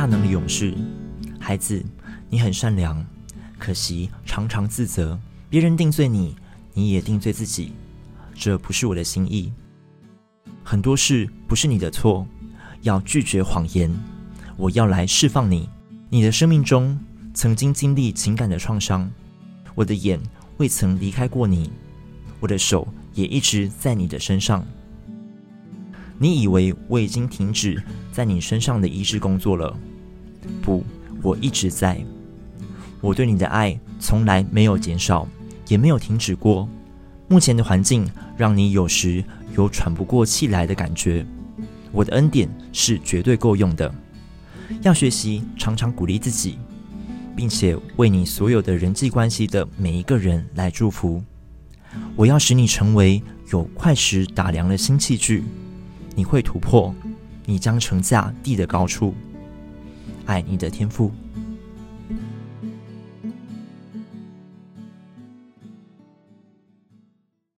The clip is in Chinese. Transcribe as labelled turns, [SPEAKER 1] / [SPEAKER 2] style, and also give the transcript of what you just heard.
[SPEAKER 1] 大能的勇士。孩子，你很善良，可惜常常自责，别人定罪你，你也定罪自己，这不是我的心意。很多事不是你的错，要拒绝谎言。我要来释放你。你的生命中曾经经历情感的创伤，我的眼未曾离开过你，我的手也一直在你的身上。你以为我已经停止在你身上的医治工作了？不。我一直在，我对你的爱从来没有减少，也没有停止过。目前的环境让你有时有喘不过气来的感觉，我的恩典是绝对够用的。要学习常常鼓励自己，并且为你所有的人际关系的每一个人来祝福。我要使你成为有块石打量的新器具，你会突破，你将乘驾地的高处。爱你的天赋。